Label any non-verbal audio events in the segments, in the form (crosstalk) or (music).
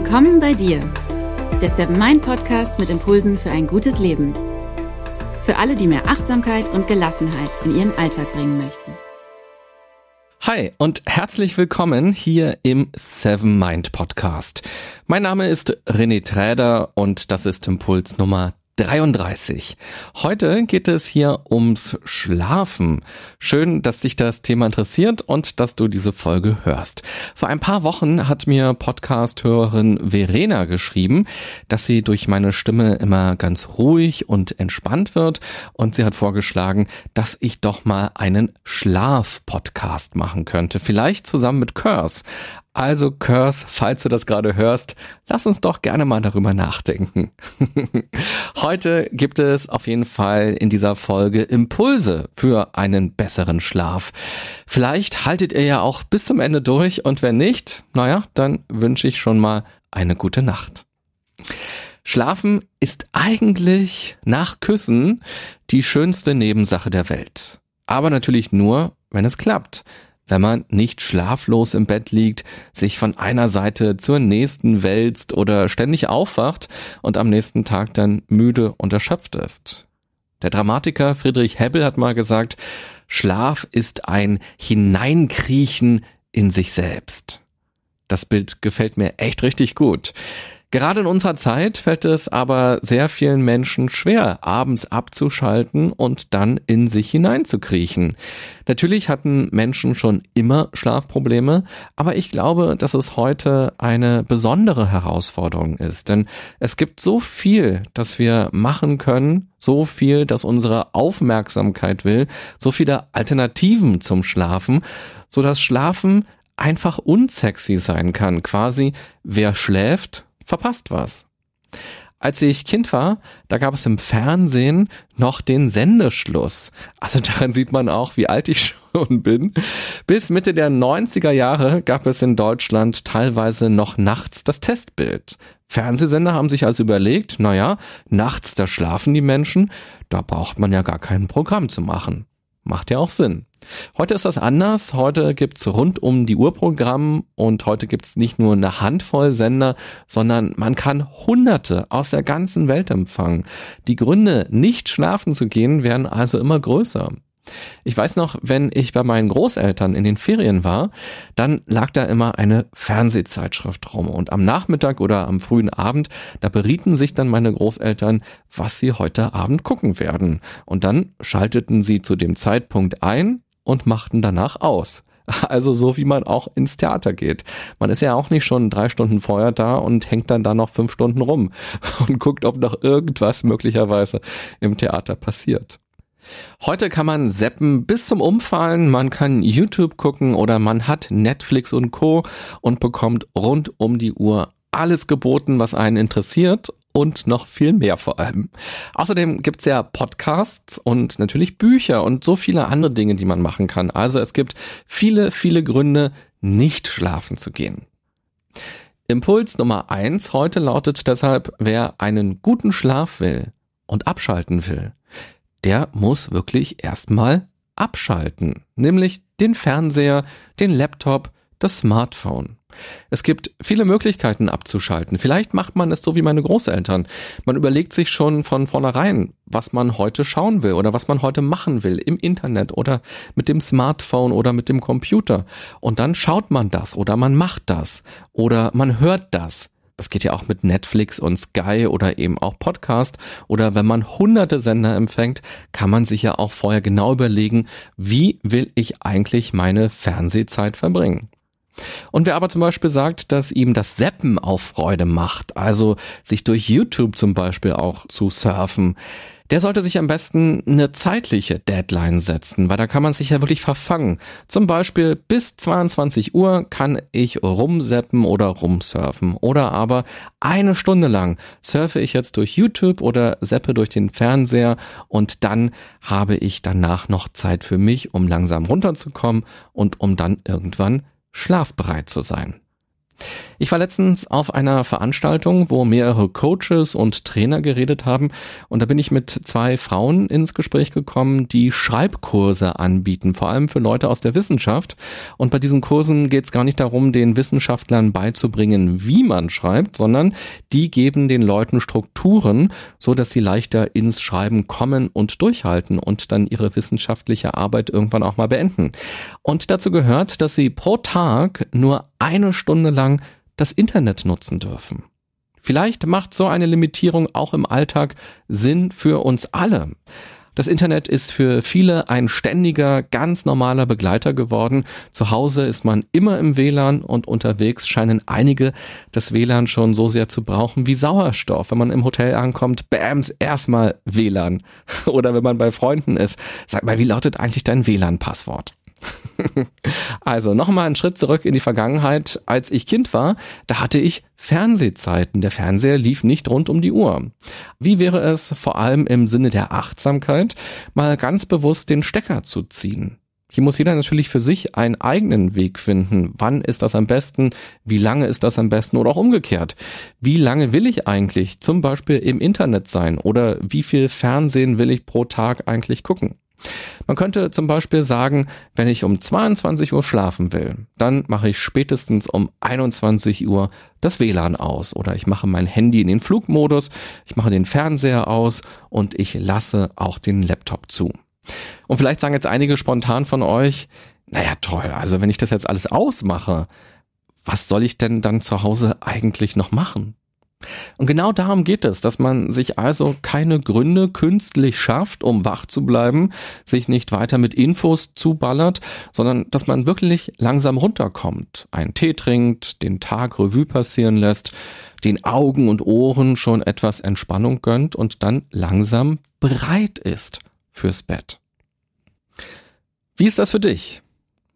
Willkommen bei dir, der Seven Mind Podcast mit Impulsen für ein gutes Leben. Für alle, die mehr Achtsamkeit und Gelassenheit in ihren Alltag bringen möchten. Hi und herzlich willkommen hier im Seven Mind Podcast. Mein Name ist René Träder und das ist Impuls Nummer 33. Heute geht es hier ums Schlafen. Schön, dass dich das Thema interessiert und dass du diese Folge hörst. Vor ein paar Wochen hat mir Podcast-Hörerin Verena geschrieben, dass sie durch meine Stimme immer ganz ruhig und entspannt wird und sie hat vorgeschlagen, dass ich doch mal einen Schlaf-Podcast machen könnte. Vielleicht zusammen mit Curse. Also Curse, falls du das gerade hörst, lass uns doch gerne mal darüber nachdenken. (laughs) Heute gibt es auf jeden Fall in dieser Folge Impulse für einen besseren Schlaf. Vielleicht haltet ihr ja auch bis zum Ende durch und wenn nicht, naja, dann wünsche ich schon mal eine gute Nacht. Schlafen ist eigentlich nach Küssen die schönste Nebensache der Welt. Aber natürlich nur, wenn es klappt wenn man nicht schlaflos im Bett liegt, sich von einer Seite zur nächsten wälzt oder ständig aufwacht und am nächsten Tag dann müde und erschöpft ist. Der Dramatiker Friedrich Hebbel hat mal gesagt, Schlaf ist ein Hineinkriechen in sich selbst. Das Bild gefällt mir echt richtig gut. Gerade in unserer Zeit fällt es aber sehr vielen Menschen schwer, abends abzuschalten und dann in sich hineinzukriechen. Natürlich hatten Menschen schon immer Schlafprobleme, aber ich glaube, dass es heute eine besondere Herausforderung ist, denn es gibt so viel, das wir machen können, so viel, das unsere Aufmerksamkeit will, so viele Alternativen zum Schlafen, so dass Schlafen einfach unsexy sein kann. Quasi, wer schläft, verpasst was. Als ich Kind war, da gab es im Fernsehen noch den Sendeschluss. Also (laughs) daran sieht man auch, wie alt ich (laughs) schon bin. Bis Mitte der 90er Jahre gab es in Deutschland teilweise noch nachts das Testbild. Fernsehsender haben sich also überlegt, naja, nachts, da schlafen die Menschen, da braucht man ja gar kein Programm zu machen. Macht ja auch Sinn. Heute ist das anders. Heute gibt's rund um die Uhr Programm und heute gibt's nicht nur eine Handvoll Sender, sondern man kann Hunderte aus der ganzen Welt empfangen. Die Gründe, nicht schlafen zu gehen, werden also immer größer. Ich weiß noch, wenn ich bei meinen Großeltern in den Ferien war, dann lag da immer eine Fernsehzeitschrift rum und am Nachmittag oder am frühen Abend, da berieten sich dann meine Großeltern, was sie heute Abend gucken werden. Und dann schalteten sie zu dem Zeitpunkt ein und machten danach aus. (laughs) Also so wie man auch ins Theater geht. Man ist ja auch nicht schon drei Stunden vorher da und hängt dann da noch fünf Stunden rum (laughs) und guckt, ob noch irgendwas möglicherweise im Theater passiert. Heute kann man seppen bis zum Umfallen, man kann YouTube gucken oder man hat Netflix und Co. und bekommt rund um die Uhr alles geboten, was einen interessiert und noch viel mehr vor allem. Außerdem gibt's ja Podcasts und natürlich Bücher und so viele andere Dinge, die man machen kann. Also es gibt viele, viele Gründe, nicht schlafen zu gehen. Impuls Nummer eins heute lautet deshalb, wer einen guten Schlaf will und abschalten will, der muss wirklich erstmal abschalten, nämlich den Fernseher, den Laptop, das Smartphone. Es gibt viele Möglichkeiten abzuschalten. Vielleicht macht man es so wie meine Großeltern. Man überlegt sich schon von vornherein, was man heute schauen will oder was man heute machen will im Internet oder mit dem Smartphone oder mit dem Computer. Und dann schaut man das oder man macht das oder man hört das. Das geht ja auch mit Netflix und Sky oder eben auch Podcast. Oder wenn man hunderte Sender empfängt, kann man sich ja auch vorher genau überlegen, wie will ich eigentlich meine Fernsehzeit verbringen. Und wer aber zum Beispiel sagt, dass ihm das Seppen auch Freude macht, also sich durch YouTube zum Beispiel auch zu surfen, der sollte sich am besten eine zeitliche Deadline setzen, weil da kann man sich ja wirklich verfangen. Zum Beispiel bis 22 Uhr kann ich rumseppen oder rumsurfen. Oder aber eine Stunde lang surfe ich jetzt durch YouTube oder seppe durch den Fernseher und dann habe ich danach noch Zeit für mich, um langsam runterzukommen und um dann irgendwann schlafbereit zu sein. Ich war letztens auf einer Veranstaltung, wo mehrere Coaches und Trainer geredet haben und da bin ich mit zwei Frauen ins Gespräch gekommen, die Schreibkurse anbieten, vor allem für Leute aus der Wissenschaft. Und bei diesen Kursen geht es gar nicht darum, den Wissenschaftlern beizubringen, wie man schreibt, sondern die geben den Leuten Strukturen, so dass sie leichter ins Schreiben kommen und durchhalten und dann ihre wissenschaftliche Arbeit irgendwann auch mal beenden. Und dazu gehört, dass sie pro Tag nur eine Stunde lang das Internet nutzen dürfen. Vielleicht macht so eine Limitierung auch im Alltag Sinn für uns alle. Das Internet ist für viele ein ständiger, ganz normaler Begleiter geworden. Zu Hause ist man immer im WLAN und unterwegs scheinen einige das WLAN schon so sehr zu brauchen wie Sauerstoff. Wenn man im Hotel ankommt, bams, erstmal WLAN. (laughs) Oder wenn man bei Freunden ist, sag mal, wie lautet eigentlich dein WLAN-Passwort? (laughs) also nochmal einen Schritt zurück in die Vergangenheit. Als ich Kind war, da hatte ich Fernsehzeiten. Der Fernseher lief nicht rund um die Uhr. Wie wäre es vor allem im Sinne der Achtsamkeit, mal ganz bewusst den Stecker zu ziehen? Hier muss jeder natürlich für sich einen eigenen Weg finden. Wann ist das am besten? Wie lange ist das am besten? Oder auch umgekehrt. Wie lange will ich eigentlich zum Beispiel im Internet sein? Oder wie viel Fernsehen will ich pro Tag eigentlich gucken? Man könnte zum Beispiel sagen, wenn ich um 22 Uhr schlafen will, dann mache ich spätestens um 21 Uhr das WLAN aus oder ich mache mein Handy in den Flugmodus, ich mache den Fernseher aus und ich lasse auch den Laptop zu. Und vielleicht sagen jetzt einige spontan von euch, naja toll, also wenn ich das jetzt alles ausmache, was soll ich denn dann zu Hause eigentlich noch machen? Und genau darum geht es, dass man sich also keine Gründe künstlich schafft, um wach zu bleiben, sich nicht weiter mit Infos zuballert, sondern dass man wirklich langsam runterkommt, einen Tee trinkt, den Tag Revue passieren lässt, den Augen und Ohren schon etwas Entspannung gönnt und dann langsam bereit ist fürs Bett. Wie ist das für dich?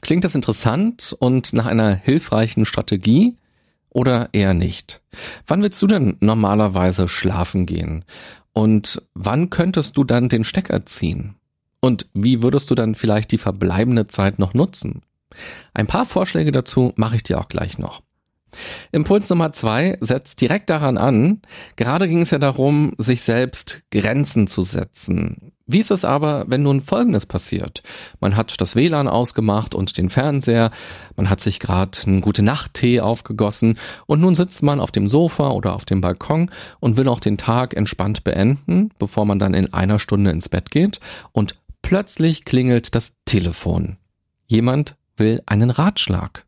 Klingt das interessant und nach einer hilfreichen Strategie? Oder eher nicht? Wann willst du denn normalerweise schlafen gehen? Und wann könntest du dann den Stecker ziehen? Und wie würdest du dann vielleicht die verbleibende Zeit noch nutzen? Ein paar Vorschläge dazu mache ich dir auch gleich noch. Impuls Nummer zwei setzt direkt daran an. Gerade ging es ja darum, sich selbst Grenzen zu setzen. Wie ist es aber, wenn nun Folgendes passiert? Man hat das WLAN ausgemacht und den Fernseher, man hat sich gerade einen gute Nacht-Tee aufgegossen und nun sitzt man auf dem Sofa oder auf dem Balkon und will auch den Tag entspannt beenden, bevor man dann in einer Stunde ins Bett geht und plötzlich klingelt das Telefon. Jemand will einen Ratschlag.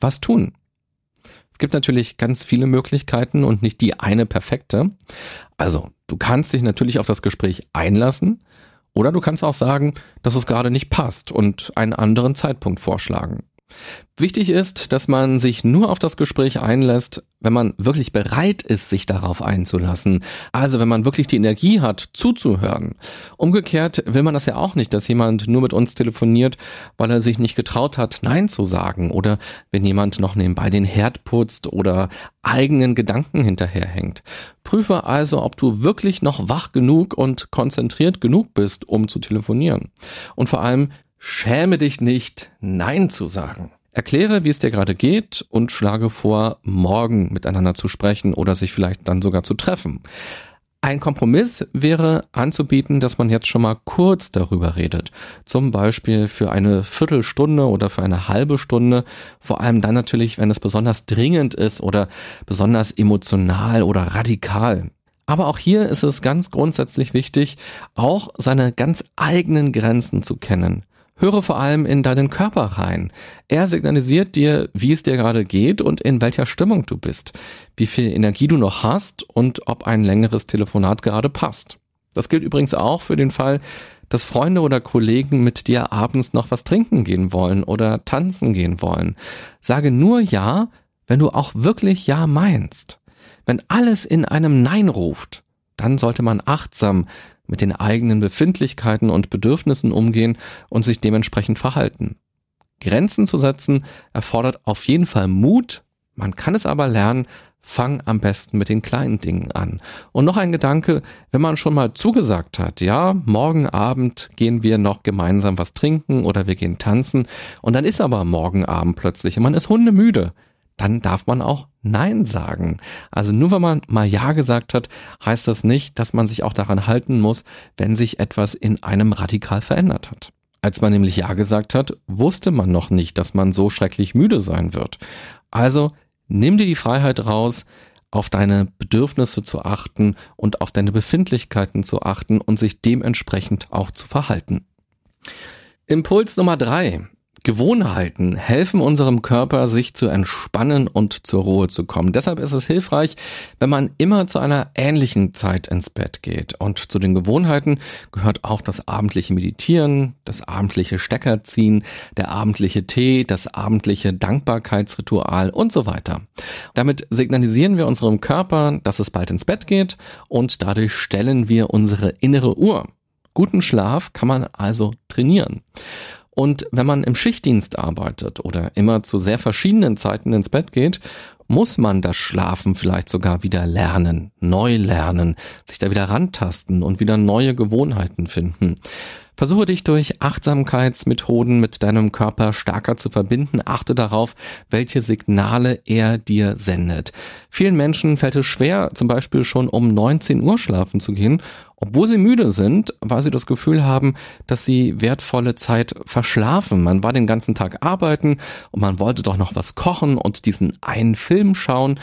Was tun? Es gibt natürlich ganz viele Möglichkeiten und nicht die eine perfekte. Also, du kannst dich natürlich auf das Gespräch einlassen oder du kannst auch sagen, dass es gerade nicht passt und einen anderen Zeitpunkt vorschlagen. Wichtig ist, dass man sich nur auf das Gespräch einlässt, wenn man wirklich bereit ist, sich darauf einzulassen. Also wenn man wirklich die Energie hat, zuzuhören. Umgekehrt will man das ja auch nicht, dass jemand nur mit uns telefoniert, weil er sich nicht getraut hat, Nein zu sagen. Oder wenn jemand noch nebenbei den Herd putzt oder eigenen Gedanken hinterherhängt. Prüfe also, ob du wirklich noch wach genug und konzentriert genug bist, um zu telefonieren. Und vor allem, Schäme dich nicht, Nein zu sagen. Erkläre, wie es dir gerade geht und schlage vor, morgen miteinander zu sprechen oder sich vielleicht dann sogar zu treffen. Ein Kompromiss wäre anzubieten, dass man jetzt schon mal kurz darüber redet. Zum Beispiel für eine Viertelstunde oder für eine halbe Stunde. Vor allem dann natürlich, wenn es besonders dringend ist oder besonders emotional oder radikal. Aber auch hier ist es ganz grundsätzlich wichtig, auch seine ganz eigenen Grenzen zu kennen. Höre vor allem in deinen Körper rein. Er signalisiert dir, wie es dir gerade geht und in welcher Stimmung du bist, wie viel Energie du noch hast und ob ein längeres Telefonat gerade passt. Das gilt übrigens auch für den Fall, dass Freunde oder Kollegen mit dir abends noch was trinken gehen wollen oder tanzen gehen wollen. Sage nur Ja, wenn du auch wirklich Ja meinst. Wenn alles in einem Nein ruft, dann sollte man achtsam mit den eigenen Befindlichkeiten und Bedürfnissen umgehen und sich dementsprechend verhalten. Grenzen zu setzen erfordert auf jeden Fall Mut, man kann es aber lernen, fang am besten mit den kleinen Dingen an. Und noch ein Gedanke, wenn man schon mal zugesagt hat, ja, morgen Abend gehen wir noch gemeinsam was trinken oder wir gehen tanzen und dann ist aber morgen Abend plötzlich und man ist hundemüde, dann darf man auch Nein sagen. Also nur wenn man mal Ja gesagt hat, heißt das nicht, dass man sich auch daran halten muss, wenn sich etwas in einem radikal verändert hat. Als man nämlich Ja gesagt hat, wusste man noch nicht, dass man so schrecklich müde sein wird. Also nimm dir die Freiheit raus, auf deine Bedürfnisse zu achten und auf deine Befindlichkeiten zu achten und sich dementsprechend auch zu verhalten. Impuls Nummer drei. Gewohnheiten helfen unserem Körper, sich zu entspannen und zur Ruhe zu kommen. Deshalb ist es hilfreich, wenn man immer zu einer ähnlichen Zeit ins Bett geht. Und zu den Gewohnheiten gehört auch das abendliche Meditieren, das abendliche Steckerziehen, der abendliche Tee, das abendliche Dankbarkeitsritual und so weiter. Damit signalisieren wir unserem Körper, dass es bald ins Bett geht und dadurch stellen wir unsere innere Uhr. Guten Schlaf kann man also trainieren. Und wenn man im Schichtdienst arbeitet oder immer zu sehr verschiedenen Zeiten ins Bett geht, muss man das Schlafen vielleicht sogar wieder lernen, neu lernen, sich da wieder rantasten und wieder neue Gewohnheiten finden. Versuche dich durch Achtsamkeitsmethoden mit deinem Körper stärker zu verbinden. Achte darauf, welche Signale er dir sendet. Vielen Menschen fällt es schwer, zum Beispiel schon um 19 Uhr schlafen zu gehen, obwohl sie müde sind, weil sie das Gefühl haben, dass sie wertvolle Zeit verschlafen. Man war den ganzen Tag arbeiten und man wollte doch noch was kochen und diesen einen Film schauen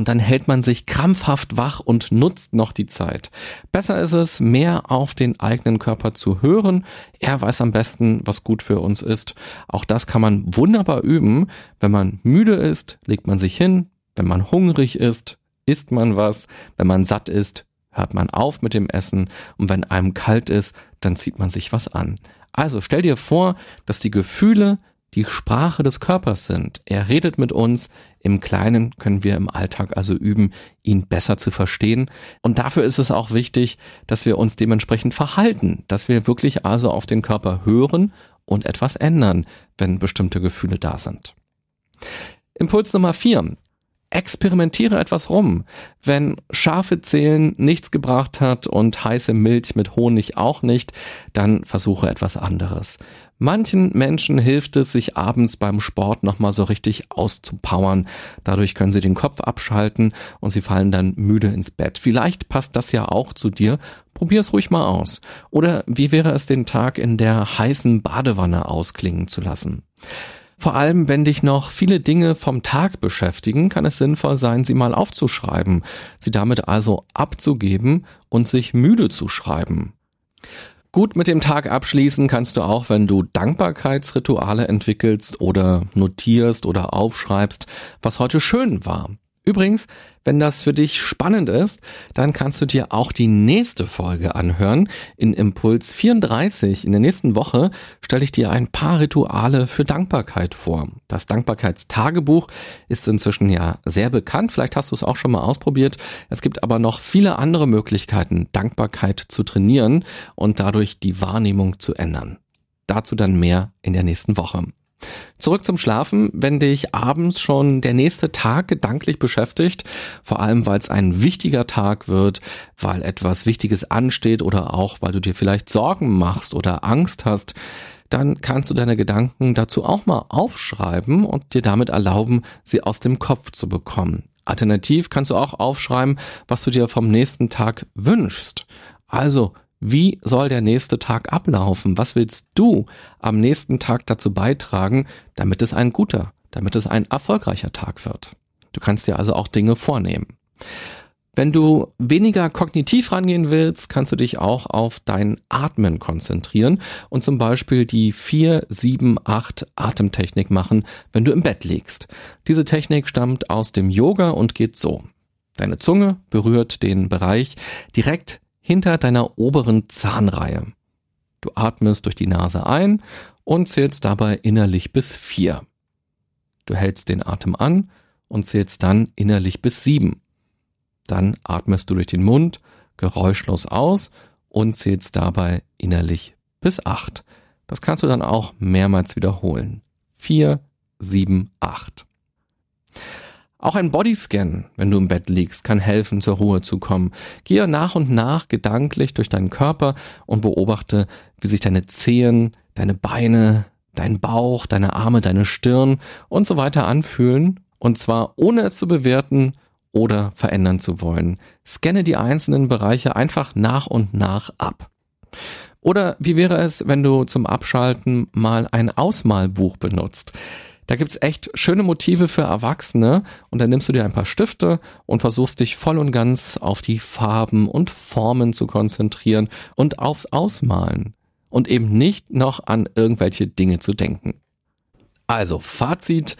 und dann hält man sich krampfhaft wach und nutzt noch die Zeit. Besser ist es, mehr auf den eigenen Körper zu hören. Er weiß am besten, was gut für uns ist. Auch das kann man wunderbar üben. Wenn man müde ist, legt man sich hin. Wenn man hungrig ist, isst man was. Wenn man satt ist, hört man auf mit dem Essen. Und wenn einem kalt ist, dann zieht man sich was an. Also stell dir vor, dass die Gefühle die Sprache des Körpers sind. Er redet mit uns. Im Kleinen können wir im Alltag also üben, ihn besser zu verstehen. Und dafür ist es auch wichtig, dass wir uns dementsprechend verhalten, dass wir wirklich also auf den Körper hören und etwas ändern, wenn bestimmte Gefühle da sind. Impuls Nummer vier. Experimentiere etwas rum. Wenn scharfe Zählen nichts gebracht hat und heiße Milch mit Honig auch nicht, dann versuche etwas anderes. Manchen Menschen hilft es, sich abends beim Sport nochmal so richtig auszupowern. Dadurch können sie den Kopf abschalten und sie fallen dann müde ins Bett. Vielleicht passt das ja auch zu dir. Probier es ruhig mal aus. Oder wie wäre es den Tag in der heißen Badewanne ausklingen zu lassen? Vor allem, wenn dich noch viele Dinge vom Tag beschäftigen, kann es sinnvoll sein, sie mal aufzuschreiben, sie damit also abzugeben und sich müde zu schreiben. Gut mit dem Tag abschließen kannst du auch, wenn du Dankbarkeitsrituale entwickelst oder notierst oder aufschreibst, was heute schön war. Übrigens, wenn das für dich spannend ist, dann kannst du dir auch die nächste Folge anhören. In Impuls 34 in der nächsten Woche stelle ich dir ein paar Rituale für Dankbarkeit vor. Das Dankbarkeitstagebuch ist inzwischen ja sehr bekannt. Vielleicht hast du es auch schon mal ausprobiert. Es gibt aber noch viele andere Möglichkeiten, Dankbarkeit zu trainieren und dadurch die Wahrnehmung zu ändern. Dazu dann mehr in der nächsten Woche. Zurück zum Schlafen, wenn dich abends schon der nächste Tag gedanklich beschäftigt, vor allem weil es ein wichtiger Tag wird, weil etwas Wichtiges ansteht oder auch weil du dir vielleicht Sorgen machst oder Angst hast, dann kannst du deine Gedanken dazu auch mal aufschreiben und dir damit erlauben, sie aus dem Kopf zu bekommen. Alternativ kannst du auch aufschreiben, was du dir vom nächsten Tag wünschst. Also wie soll der nächste Tag ablaufen? Was willst du am nächsten Tag dazu beitragen, damit es ein guter, damit es ein erfolgreicher Tag wird? Du kannst dir also auch Dinge vornehmen. Wenn du weniger kognitiv rangehen willst, kannst du dich auch auf dein Atmen konzentrieren und zum Beispiel die 4, 7, 8 Atemtechnik machen, wenn du im Bett liegst. Diese Technik stammt aus dem Yoga und geht so. Deine Zunge berührt den Bereich direkt hinter deiner oberen Zahnreihe. Du atmest durch die Nase ein und zählst dabei innerlich bis vier. Du hältst den Atem an und zählst dann innerlich bis sieben. Dann atmest du durch den Mund geräuschlos aus und zählst dabei innerlich bis acht. Das kannst du dann auch mehrmals wiederholen. Vier, sieben, acht. Auch ein Bodyscan, wenn du im Bett liegst, kann helfen, zur Ruhe zu kommen. Gehe nach und nach gedanklich durch deinen Körper und beobachte, wie sich deine Zehen, deine Beine, dein Bauch, deine Arme, deine Stirn und so weiter anfühlen Und zwar ohne es zu bewerten oder verändern zu wollen. Scanne die einzelnen Bereiche einfach nach und nach ab. Oder wie wäre es, wenn du zum Abschalten mal ein Ausmalbuch benutzt? Da gibt's echt schöne Motive für Erwachsene und dann nimmst du dir ein paar Stifte und versuchst dich voll und ganz auf die Farben und Formen zu konzentrieren und aufs Ausmalen und eben nicht noch an irgendwelche Dinge zu denken. Also Fazit,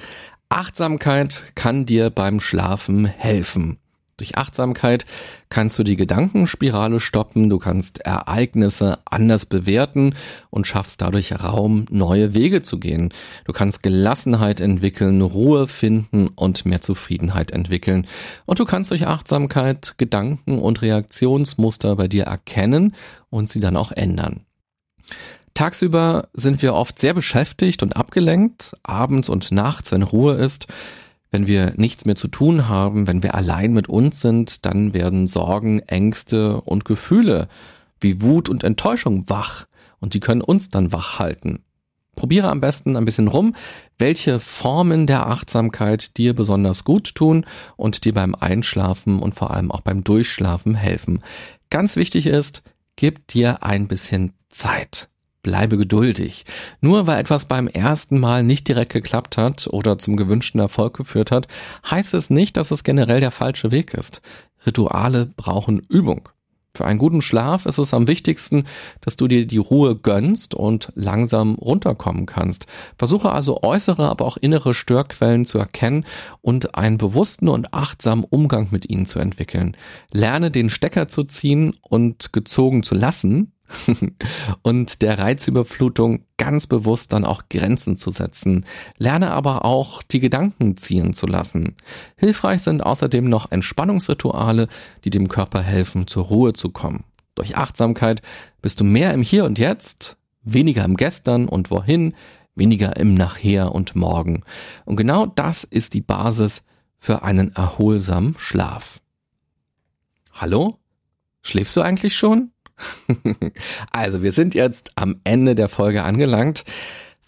Achtsamkeit kann dir beim Schlafen helfen. Durch Achtsamkeit kannst du die Gedankenspirale stoppen, du kannst Ereignisse anders bewerten und schaffst dadurch Raum, neue Wege zu gehen. Du kannst Gelassenheit entwickeln, Ruhe finden und mehr Zufriedenheit entwickeln. Und du kannst durch Achtsamkeit Gedanken und Reaktionsmuster bei dir erkennen und sie dann auch ändern. Tagsüber sind wir oft sehr beschäftigt und abgelenkt, abends und nachts, wenn Ruhe ist, wenn wir nichts mehr zu tun haben, wenn wir allein mit uns sind, dann werden Sorgen, Ängste und Gefühle wie Wut und Enttäuschung wach und die können uns dann wach halten. Probiere am besten ein bisschen rum, welche Formen der Achtsamkeit dir besonders gut tun und dir beim Einschlafen und vor allem auch beim Durchschlafen helfen. Ganz wichtig ist, gib dir ein bisschen Zeit. Bleibe geduldig. Nur weil etwas beim ersten Mal nicht direkt geklappt hat oder zum gewünschten Erfolg geführt hat, heißt es nicht, dass es generell der falsche Weg ist. Rituale brauchen Übung. Für einen guten Schlaf ist es am wichtigsten, dass du dir die Ruhe gönnst und langsam runterkommen kannst. Versuche also äußere, aber auch innere Störquellen zu erkennen und einen bewussten und achtsamen Umgang mit ihnen zu entwickeln. Lerne den Stecker zu ziehen und gezogen zu lassen, (laughs) und der Reizüberflutung ganz bewusst dann auch Grenzen zu setzen. Lerne aber auch die Gedanken ziehen zu lassen. Hilfreich sind außerdem noch Entspannungsrituale, die dem Körper helfen, zur Ruhe zu kommen. Durch Achtsamkeit bist du mehr im Hier und Jetzt, weniger im Gestern und Wohin, weniger im Nachher und Morgen. Und genau das ist die Basis für einen erholsamen Schlaf. Hallo? Schläfst du eigentlich schon? (laughs) also, wir sind jetzt am Ende der Folge angelangt.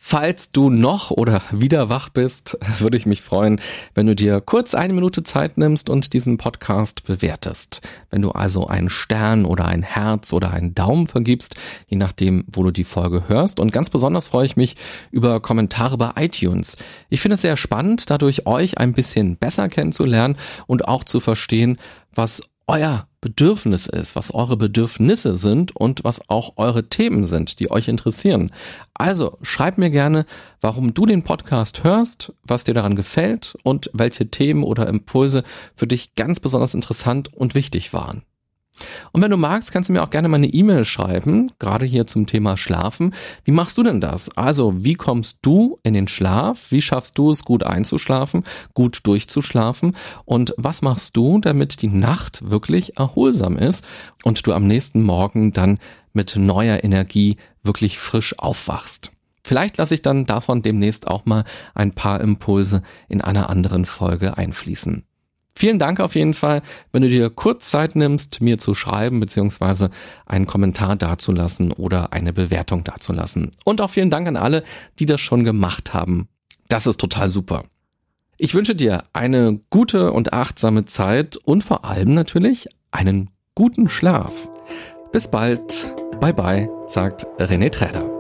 Falls du noch oder wieder wach bist, (laughs) würde ich mich freuen, wenn du dir kurz eine Minute Zeit nimmst und diesen Podcast bewertest. Wenn du also einen Stern oder ein Herz oder einen Daumen vergibst, je nachdem, wo du die Folge hörst. Und ganz besonders freue ich mich über Kommentare bei iTunes. Ich finde es sehr spannend, dadurch euch ein bisschen besser kennenzulernen und auch zu verstehen, was euer Bedürfnis ist, was eure Bedürfnisse sind und was auch eure Themen sind, die euch interessieren. Also schreib mir gerne, warum du den Podcast hörst, was dir daran gefällt und welche Themen oder Impulse für dich ganz besonders interessant und wichtig waren. Und wenn du magst, kannst du mir auch gerne mal eine E-Mail schreiben, gerade hier zum Thema Schlafen. Wie machst du denn das? Also, wie kommst du in den Schlaf? Wie schaffst du es, gut einzuschlafen, gut durchzuschlafen? Und was machst du, damit die Nacht wirklich erholsam ist und du am nächsten Morgen dann mit neuer Energie wirklich frisch aufwachst? Vielleicht lasse ich dann davon demnächst auch mal ein paar Impulse in einer anderen Folge einfließen. Vielen Dank auf jeden Fall, wenn du dir kurz Zeit nimmst, mir zu schreiben beziehungsweise einen Kommentar dazulassen oder eine Bewertung dazulassen. Und auch vielen Dank an alle, die das schon gemacht haben. Das ist total super. Ich wünsche dir eine gute und achtsame Zeit und vor allem natürlich einen guten Schlaf. Bis bald. Bye bye, sagt René Träder.